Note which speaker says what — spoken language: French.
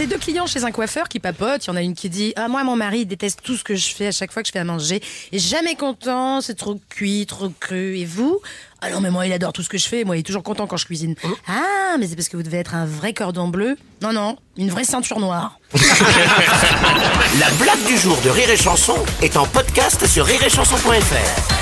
Speaker 1: C'est deux clients chez un coiffeur qui papotent. Il y en a une qui dit Ah, moi, mon mari, il déteste tout ce que je fais à chaque fois que je fais à manger. Et jamais content, c'est trop cuit, trop cru. Et vous? Ah non, mais moi, il adore tout ce que je fais. Moi, il est toujours content quand je cuisine. Ah, mais c'est parce que vous devez être un vrai cordon bleu. Non, non, une vraie ceinture noire.
Speaker 2: La blague du jour de Rire et Chanson est en podcast sur rireetchanson.fr.